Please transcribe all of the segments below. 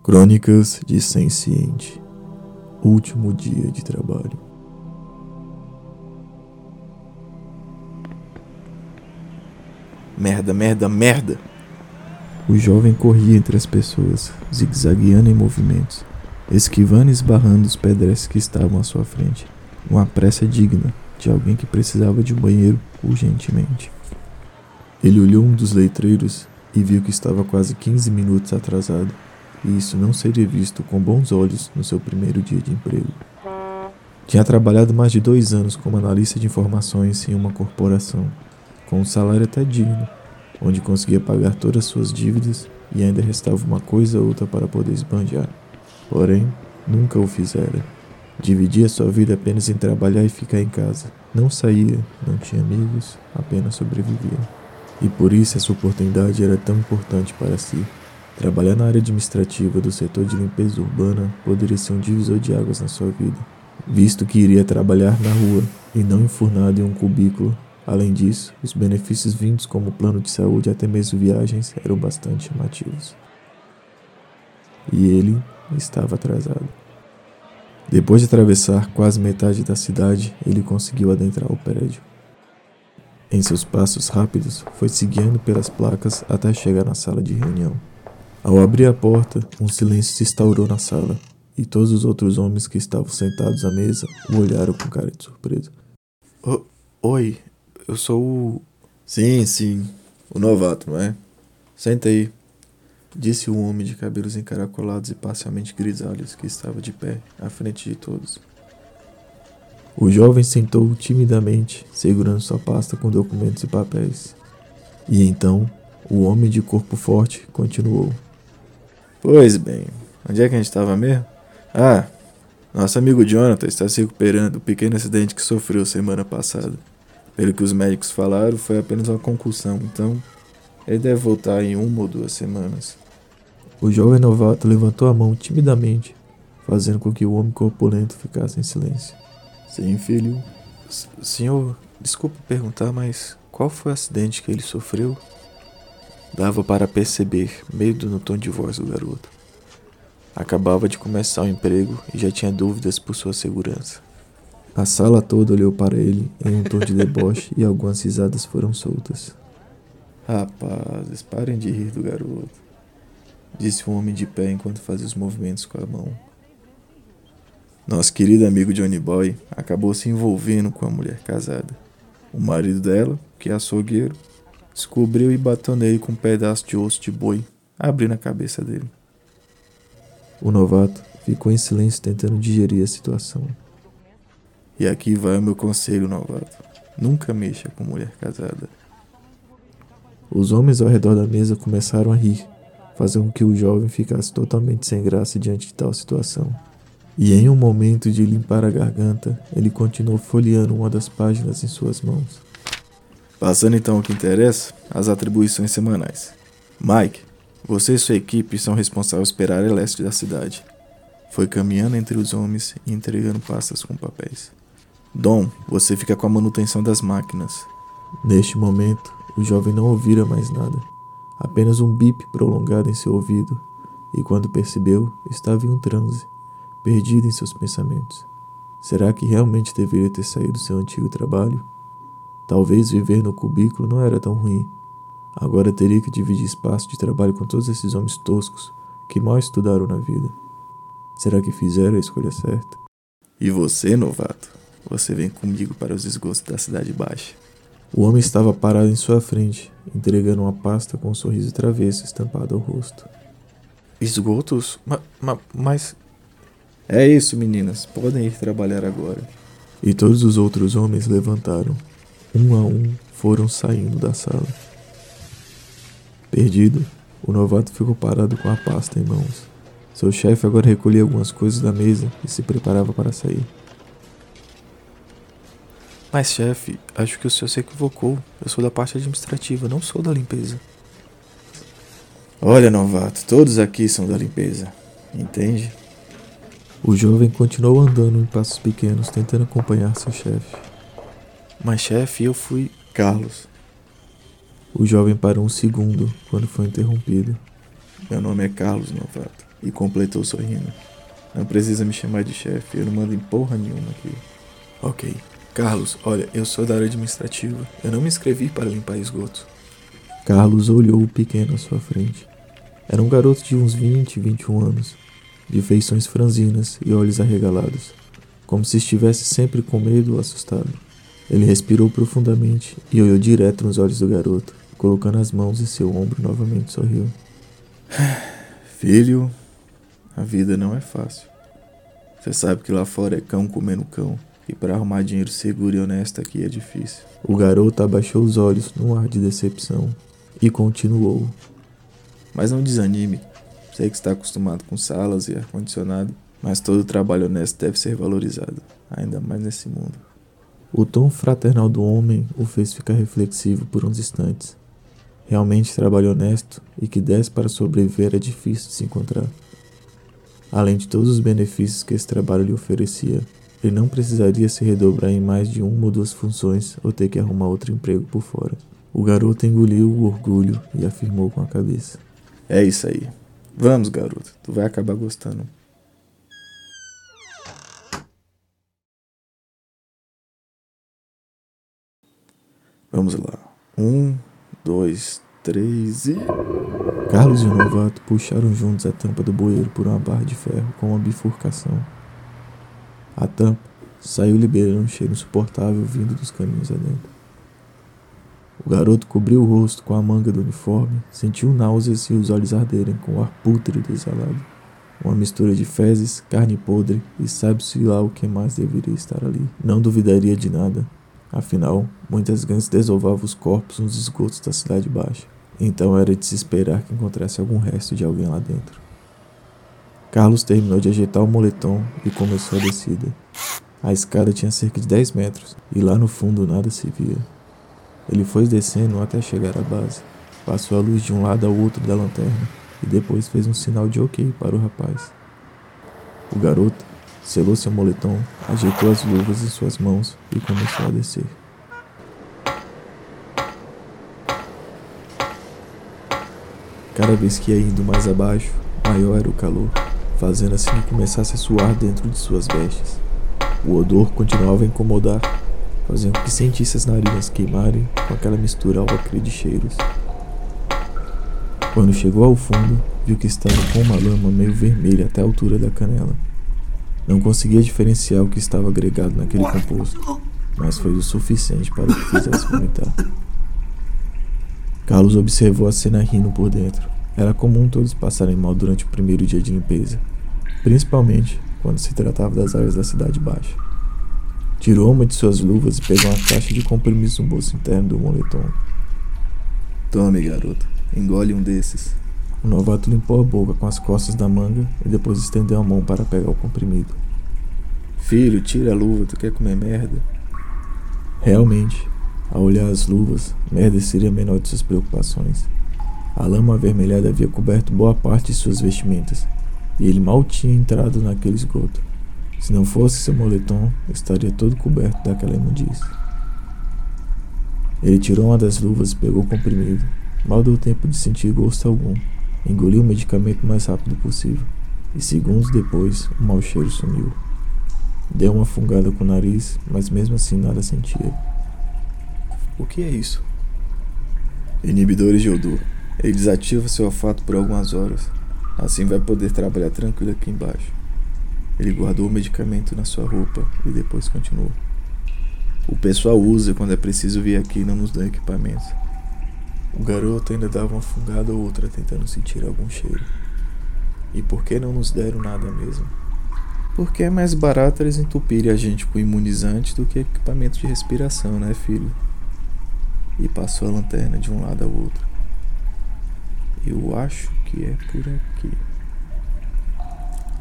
Crônicas de Senciente Último dia de trabalho. Merda, merda, merda! O jovem corria entre as pessoas, zigue-zagueando em movimentos, esquivando e esbarrando os pedestres que estavam à sua frente. Uma pressa digna de alguém que precisava de um banheiro urgentemente. Ele olhou um dos letreiros e viu que estava quase 15 minutos atrasado, e isso não seria visto com bons olhos no seu primeiro dia de emprego. Tinha trabalhado mais de dois anos como analista de informações em uma corporação, com um salário até digno, onde conseguia pagar todas suas dívidas e ainda restava uma coisa ou outra para poder esbanjar. Porém, nunca o fizera. Dividia sua vida apenas em trabalhar e ficar em casa. Não saía, não tinha amigos, apenas sobrevivia. E por isso essa oportunidade era tão importante para si. Trabalhar na área administrativa do setor de limpeza urbana poderia ser um divisor de águas na sua vida, visto que iria trabalhar na rua e não enfurnado em um cubículo. Além disso, os benefícios vindos como plano de saúde e até mesmo viagens eram bastante chamativos. E ele estava atrasado. Depois de atravessar quase metade da cidade, ele conseguiu adentrar o prédio. Em seus passos rápidos, foi seguindo pelas placas até chegar na sala de reunião. Ao abrir a porta, um silêncio se instaurou na sala, e todos os outros homens que estavam sentados à mesa o olharam com cara de surpresa. O Oi, eu sou o. Sim, sim, o novato, não é? Senta aí, disse um homem de cabelos encaracolados e parcialmente grisalhos que estava de pé à frente de todos. O jovem sentou timidamente, segurando sua pasta com documentos e papéis. E então, o homem de corpo forte continuou. Pois bem, onde é que a gente estava mesmo? Ah, nosso amigo Jonathan está se recuperando do pequeno acidente que sofreu semana passada. Pelo que os médicos falaram, foi apenas uma concussão, então ele deve voltar em uma ou duas semanas. O jovem novato levantou a mão timidamente, fazendo com que o homem corpulento ficasse em silêncio. Sim, filho. S senhor, desculpe perguntar, mas qual foi o acidente que ele sofreu? Dava para perceber medo no tom de voz do garoto. Acabava de começar o emprego e já tinha dúvidas por sua segurança. A sala toda olhou para ele em um tom de deboche e algumas risadas foram soltas. Rapazes, parem de rir do garoto, disse um homem de pé enquanto fazia os movimentos com a mão. Nosso querido amigo Johnny Boy acabou se envolvendo com a mulher casada. O marido dela, que é açougueiro, descobriu e bateu nele com um pedaço de osso de boi, abrindo a cabeça dele. O novato ficou em silêncio tentando digerir a situação. E aqui vai o meu conselho, novato. Nunca mexa com mulher casada. Os homens ao redor da mesa começaram a rir, fazendo com que o jovem ficasse totalmente sem graça diante de tal situação. E em um momento de limpar a garganta, ele continuou folheando uma das páginas em suas mãos. Passando então ao que interessa, as atribuições semanais. Mike, você e sua equipe são responsáveis pela área leste da cidade. Foi caminhando entre os homens e entregando pastas com papéis. Dom, você fica com a manutenção das máquinas. Neste momento, o jovem não ouvira mais nada, apenas um bip prolongado em seu ouvido, e quando percebeu, estava em um transe perdido em seus pensamentos. Será que realmente deveria ter saído do seu antigo trabalho? Talvez viver no cubículo não era tão ruim. Agora teria que dividir espaço de trabalho com todos esses homens toscos que mal estudaram na vida. Será que fizeram a escolha certa? E você, novato? Você vem comigo para os esgotos da Cidade Baixa. O homem estava parado em sua frente, entregando uma pasta com um sorriso travesso estampado ao rosto. Esgotos? Ma, ma, mas é isso, meninas. Podem ir trabalhar agora. E todos os outros homens levantaram. Um a um foram saindo da sala. Perdido, o novato ficou parado com a pasta em mãos. Seu chefe agora recolhia algumas coisas da mesa e se preparava para sair. Mas, chefe, acho que o senhor se equivocou. Eu sou da parte administrativa, não sou da limpeza. Olha, novato, todos aqui são da limpeza. Entende? O jovem continuou andando em passos pequenos, tentando acompanhar seu chefe. Mas, chefe, eu fui. Carlos. O jovem parou um segundo quando foi interrompido. Meu nome é Carlos Novato. e completou sorrindo. Não precisa me chamar de chefe, eu não mando em porra nenhuma aqui. Ok. Carlos, olha, eu sou da área administrativa. Eu não me inscrevi para limpar esgoto. Carlos olhou o pequeno à sua frente. Era um garoto de uns 20, 21 anos, de feições franzinas e olhos arregalados, como se estivesse sempre com medo ou assustado. Ele respirou profundamente e olhou direto nos olhos do garoto, colocando as mãos em seu ombro novamente sorriu. Filho, a vida não é fácil. Você sabe que lá fora é cão comendo cão, e para arrumar dinheiro seguro e honesto aqui é difícil. O garoto abaixou os olhos num ar de decepção e continuou. Mas não desanime. Sei que está acostumado com salas e ar-condicionado, mas todo trabalho honesto deve ser valorizado, ainda mais nesse mundo. O tom fraternal do homem o fez ficar reflexivo por uns instantes. Realmente trabalho honesto e que desse para sobreviver é difícil de se encontrar. Além de todos os benefícios que esse trabalho lhe oferecia, ele não precisaria se redobrar em mais de uma ou duas funções ou ter que arrumar outro emprego por fora. O garoto engoliu o orgulho e afirmou com a cabeça: É isso aí. Vamos, garoto, tu vai acabar gostando. Vamos lá. Um, dois, três e. Carlos e o novato puxaram juntos a tampa do bueiro por uma barra de ferro com uma bifurcação. A tampa saiu liberando um cheiro insuportável vindo dos caminhos adentro. O garoto cobriu o rosto com a manga do uniforme, sentiu náuseas e os olhos arderem com o ar pútrido exalado. Uma mistura de fezes, carne podre e sabe-se lá o que mais deveria estar ali. Não duvidaria de nada, Afinal, muitas gangues desovavam os corpos nos esgotos da cidade baixa, então era de se esperar que encontrasse algum resto de alguém lá dentro. Carlos terminou de ajeitar o moletom e começou a descida. A escada tinha cerca de 10 metros e lá no fundo nada se via. Ele foi descendo até chegar à base, passou a luz de um lado ao outro da lanterna e depois fez um sinal de ok para o rapaz. O garoto, selou seu moletom, ajeitou as luvas em suas mãos e começou a descer. Cada vez que ia indo mais abaixo, maior era o calor, fazendo assim que começasse a suar dentro de suas vestes. O odor continuava a incomodar, fazendo que sentisse as narinas queimarem com aquela mistura alacre de cheiros. Quando chegou ao fundo, viu que estava com uma lama meio vermelha até a altura da canela. Não conseguia diferenciar o que estava agregado naquele composto, mas foi o suficiente para que fizesse vomitar. Carlos observou a cena rindo por dentro. Era comum todos passarem mal durante o primeiro dia de limpeza, principalmente quando se tratava das áreas da cidade baixa. Tirou uma de suas luvas e pegou uma caixa de comprimidos no bolso interno do moletom. Tome, garoto. Engole um desses. O novato limpou a boca com as costas da manga e depois estendeu a mão para pegar o comprimido. Filho, tira a luva, tu quer comer merda? Realmente, ao olhar as luvas, merda seria a menor de suas preocupações. A lama avermelhada havia coberto boa parte de suas vestimentas, e ele mal tinha entrado naquele esgoto. Se não fosse seu moletom, estaria todo coberto daquela imundície. Ele tirou uma das luvas e pegou o comprimido. Mal deu tempo de sentir gosto algum. Engoliu o medicamento o mais rápido possível, e segundos depois o mau cheiro sumiu. Deu uma fungada com o nariz, mas mesmo assim nada sentia. O que é isso? Inibidores de odor. Ele desativa seu olfato por algumas horas. Assim vai poder trabalhar tranquilo aqui embaixo. Ele guardou o medicamento na sua roupa e depois continuou. O pessoal usa quando é preciso vir aqui e não nos dá equipamentos. O garoto ainda dava uma fungada ou outra tentando sentir algum cheiro. E por que não nos deram nada mesmo? Porque é mais barato eles entupirem a gente com imunizante do que equipamento de respiração, né, filho? E passou a lanterna de um lado ao outro. Eu acho que é por aqui.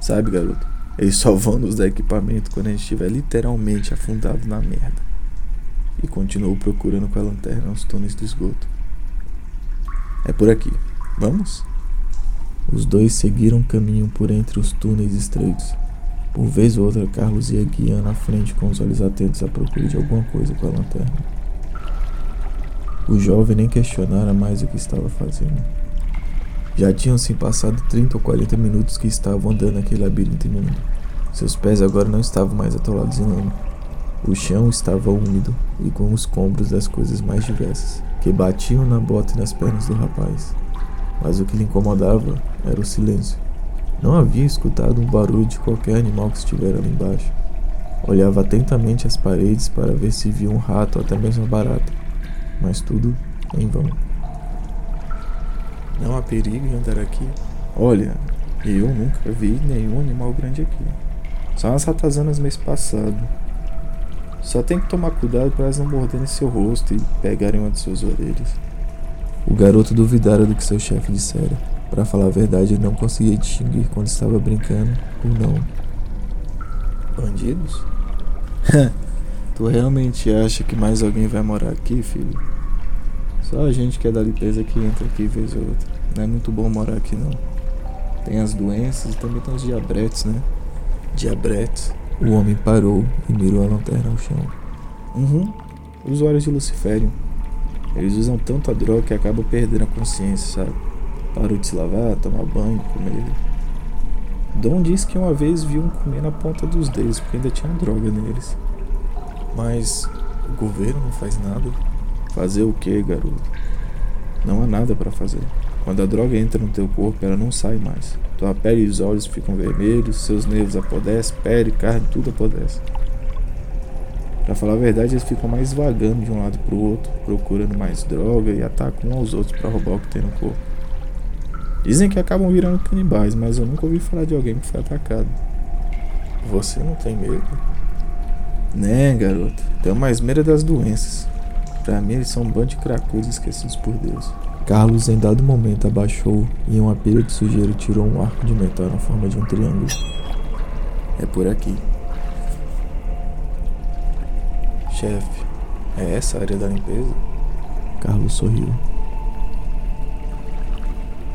Sabe, garoto? Eles só vão nos dar equipamento quando a gente estiver literalmente afundado na merda. E continuou procurando com a lanterna os túneis do esgoto. É por aqui. Vamos? Os dois seguiram caminho por entre os túneis estreitos. Por vez ou outra, Carlos ia guiando à frente com os olhos atentos à procura de alguma coisa com a lanterna. O jovem nem questionara mais o que estava fazendo. Já tinham se passado 30 ou 40 minutos que estavam andando naquele labirinto imundo. Seus pés agora não estavam mais atolados em lama. O chão estava úmido e com os combros das coisas mais diversas, que batiam na bota e nas pernas do rapaz. Mas o que lhe incomodava era o silêncio. Não havia escutado um barulho de qualquer animal que estivera ali embaixo. Olhava atentamente as paredes para ver se via um rato ou até mesmo uma barata, mas tudo em vão. Não há perigo em andar aqui. Olha, eu nunca vi nenhum animal grande aqui. Só umas ratazanas mês passado. Só tem que tomar cuidado para elas não morderem seu rosto e pegarem uma de suas orelhas. O garoto duvidara do que seu chefe dissera. Para falar a verdade, ele não conseguia distinguir quando estava brincando ou não. Bandidos? tu realmente acha que mais alguém vai morar aqui, filho? Só a gente que é da limpeza que entra aqui vez ou outra. Não é muito bom morar aqui não. Tem as doenças e também tem os diabretes, né? Diabretes. O homem parou e mirou a lanterna ao chão. Uhum. Usuários de Luciferium. Eles usam tanto a droga que acabam perdendo a consciência, sabe? Parou de se lavar, tomar banho, comer. Dom disse que uma vez viu um comer na ponta dos dedos porque ainda tinha droga neles. Mas o governo não faz nada. Fazer o que, garoto? Não há nada para fazer. Quando a droga entra no teu corpo, ela não sai mais. Tua pele e os olhos ficam vermelhos, seus nervos apodrecem, pele, carne, tudo apodrece. Pra falar a verdade, eles ficam mais vagando de um lado pro outro, procurando mais droga e atacam uns aos outros para roubar o que tem no corpo. Dizem que acabam virando canibais, mas eu nunca ouvi falar de alguém que foi atacado. Você não tem medo? Né, garoto? Tenho mais medo das doenças. Pra mim, eles são um bando de cracudos esquecidos por Deus. Carlos, em dado momento, abaixou e em uma pilha de sujeira tirou um arco de metal na forma de um triângulo. É por aqui. Chefe, é essa a área da limpeza? Carlos sorriu.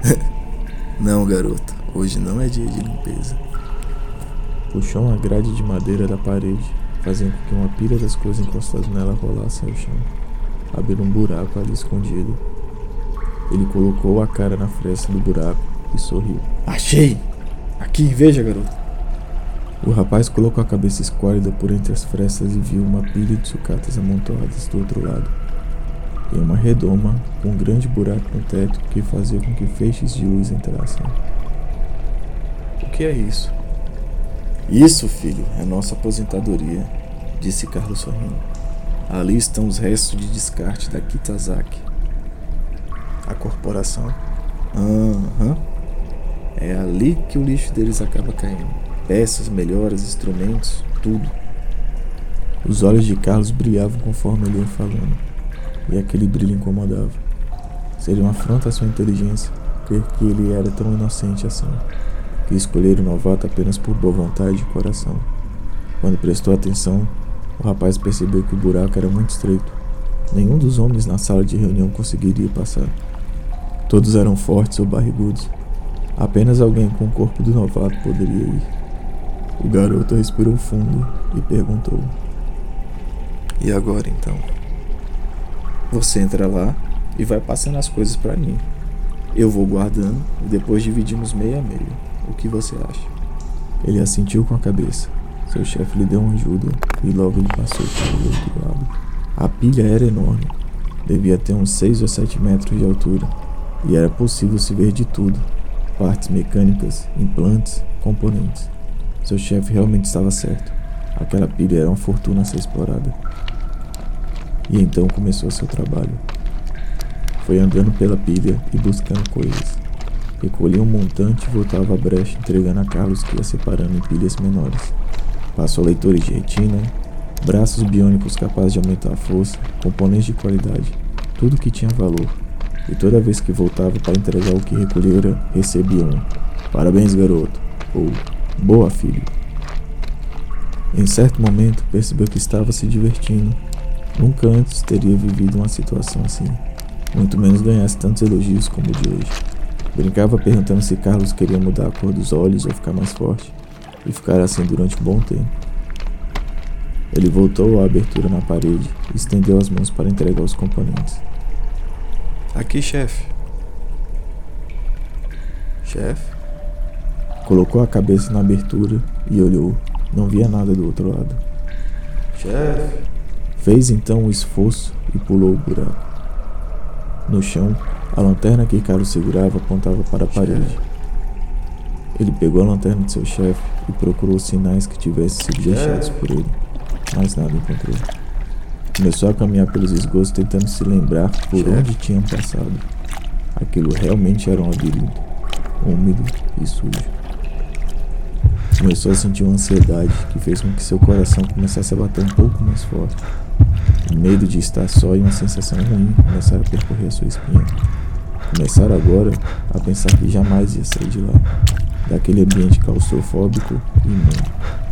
Não, garoto. Hoje não é dia de limpeza. Puxou uma grade de madeira da parede, fazendo com que uma pilha das coisas encostadas nela rolasse ao chão, abrindo um buraco ali escondido. Ele colocou a cara na fresta do buraco e sorriu. Achei! Aqui, veja, garoto. O rapaz colocou a cabeça esquálida por entre as frestas e viu uma pilha de sucatas amontoadas do outro lado em uma redoma com um grande buraco no teto que fazia com que feixes de luz entrassem. O que é isso? Isso, filho, é nossa aposentadoria, disse Carlos sorrindo. Ali estão os restos de descarte da Kitazaki. A corporação? Uhum. É ali que o lixo deles acaba caindo. Peças, melhoras, instrumentos, tudo. Os olhos de Carlos brilhavam conforme ele ia falando e aquele brilho incomodava. Seria uma afronta à sua inteligência crer que ele era tão inocente assim, que escolher o novato apenas por boa vontade de coração. Quando prestou atenção, o rapaz percebeu que o buraco era muito estreito. Nenhum dos homens na sala de reunião conseguiria passar. Todos eram fortes ou barrigudos. Apenas alguém com o corpo do novato poderia ir. O garoto respirou fundo e perguntou: E agora então? Você entra lá e vai passando as coisas para mim. Eu vou guardando e depois dividimos meio a meio. O que você acha? Ele assentiu com a cabeça. Seu chefe lhe deu uma ajuda e logo ele passou para o outro lado. A pilha era enorme. Devia ter uns 6 ou 7 metros de altura e era possível se ver de tudo: partes mecânicas, implantes, componentes. Seu chefe realmente estava certo. Aquela pilha era uma fortuna a ser explorada. E então começou seu trabalho. Foi andando pela pilha e buscando coisas. Recolhia um montante e voltava à brecha, entregando a Carlos que ia separando em pilhas menores. Passou leitores de retina, braços biônicos capazes de aumentar a força, componentes de qualidade, tudo que tinha valor. E toda vez que voltava para entregar o que recolhera, recebia um Parabéns, garoto, ou Boa, filho. Em certo momento, percebeu que estava se divertindo Nunca antes teria vivido uma situação assim, muito menos ganhasse tantos elogios como o de hoje. Brincava perguntando se Carlos queria mudar a cor dos olhos ou ficar mais forte, e ficar assim durante um bom tempo. Ele voltou à abertura na parede e estendeu as mãos para entregar os componentes. Aqui, chefe. Chefe? Colocou a cabeça na abertura e olhou. Não via nada do outro lado. Chefe? Fez então um esforço e pulou o buraco. No chão, a lanterna que Carlos segurava apontava para a parede. Ele pegou a lanterna de seu chefe e procurou sinais que tivessem sido deixados por ele, mas nada encontrou. Começou a caminhar pelos esgotos tentando se lembrar por onde tinham passado. Aquilo realmente era um labirinto, úmido e sujo. Começou a sentir uma ansiedade que fez com que seu coração começasse a bater um pouco mais forte. O medo de estar só e uma sensação ruim começaram a percorrer a sua espinha. Começaram agora a pensar que jamais ia sair de lá, daquele ambiente claustrofóbico e imundo,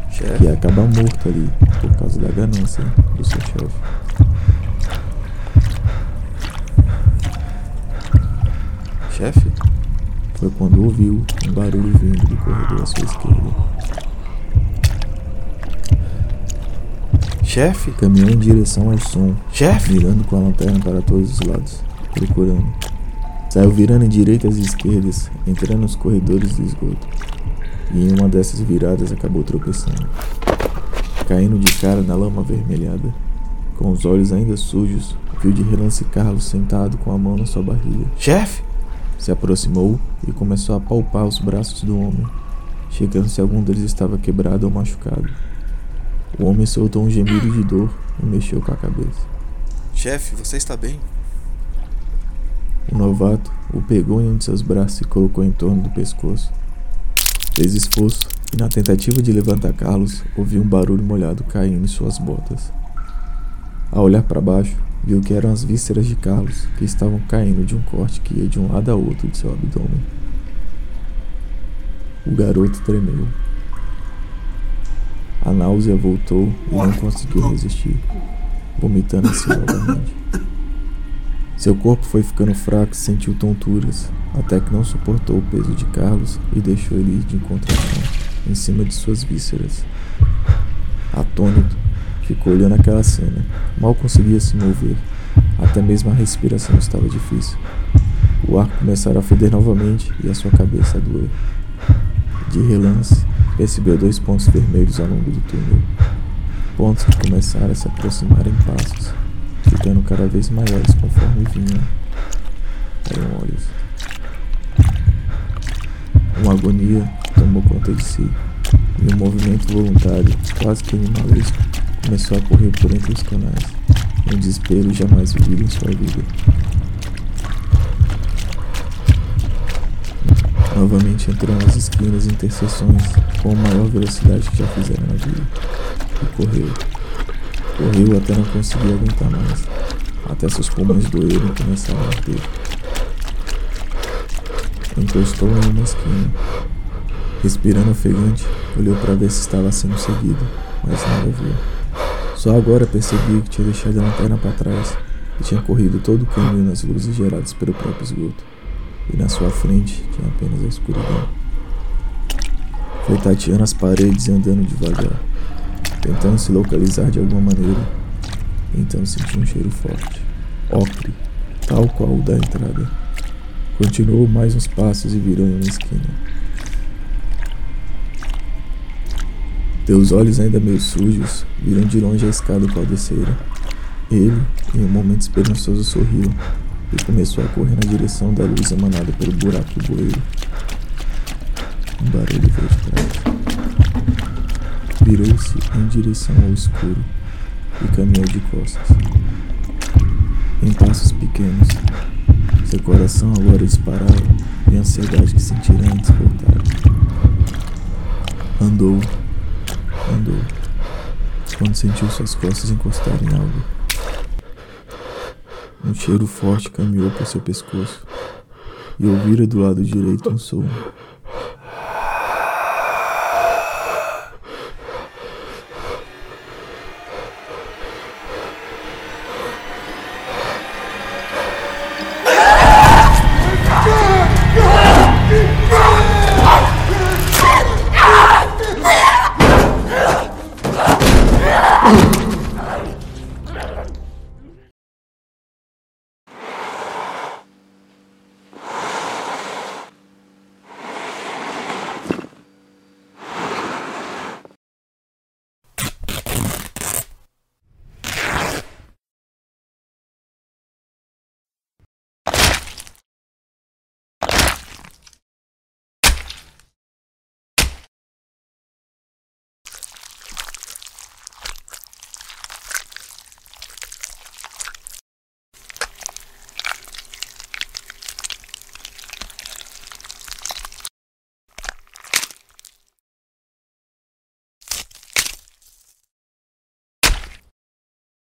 que ia acabar morto ali por causa da ganância do seu chefe. Chefe? Foi quando ouviu um barulho vindo do corredor à sua esquerda. Chefe? Caminhou em direção ao som, Chefe? mirando com a lanterna para todos os lados, procurando. Saiu virando em direitas e esquerdas, entrando nos corredores do esgoto. E em uma dessas viradas acabou tropeçando, caindo de cara na lama avermelhada. Com os olhos ainda sujos, viu de relance Carlos sentado com a mão na sua barriga. Chefe? Se aproximou e começou a palpar os braços do homem, chegando se algum deles estava quebrado ou machucado. O homem soltou um gemido de dor e mexeu com a cabeça. Chefe, você está bem? O novato o pegou em um de seus braços e colocou em torno do pescoço. Fez esforço e, na tentativa de levantar Carlos, ouviu um barulho molhado caindo em suas botas. Ao olhar para baixo, viu que eram as vísceras de Carlos que estavam caindo de um corte que ia de um lado a outro de seu abdômen. O garoto tremeu. A náusea voltou e não conseguiu resistir, vomitando assim novamente. Seu corpo foi ficando fraco e sentiu tonturas, até que não suportou o peso de Carlos e deixou ele ir de encontração em cima de suas vísceras. Atônito, ficou olhando aquela cena. Mal conseguia se mover, até mesmo a respiração estava difícil. O ar começara a feder novamente e a sua cabeça a doer. De relance, percebeu dois pontos vermelhos ao longo do túnel. Pontos que começaram a se aproximar em passos, ficando cada vez maiores conforme vinham. Eram olhos. Uma agonia tomou conta de si, e um movimento voluntário, quase que animalesco, começou a correr por entre os canais, um desespero jamais vivido em sua vida. Novamente entrou nas esquinas e interseções com a maior velocidade que já fizeram na vida. E correu. Correu até não conseguir aguentar mais. Até seus pulmões doeram e começaram a arder. Encostou em uma esquina. Respirando ofegante, olhou para ver se estava sendo seguido, mas nada viu. Só agora percebia que tinha deixado a lanterna para trás e tinha corrido todo o caminho nas luzes geradas pelo próprio esgoto e na sua frente tinha apenas a escuridão. Foi tateando as paredes e andando devagar, tentando se localizar de alguma maneira. Então sentiu um cheiro forte, ocre, tal qual o da entrada. Continuou mais uns passos e virou em uma esquina. Teus olhos ainda meio sujos viram de longe a escada qual descera. Ele, em um momento esperançoso, sorriu e começou a correr na direção da luz emanada pelo buraco do bueiro. Um barulho veio de trás. Virou-se em direção ao escuro e caminhou de costas. Em passos pequenos, seu coração agora disparava e a ansiedade que sentira antes voltara. Andou, andou, quando sentiu suas costas encostarem em algo. Um cheiro forte caminhou por seu pescoço e ouvira do lado direito um som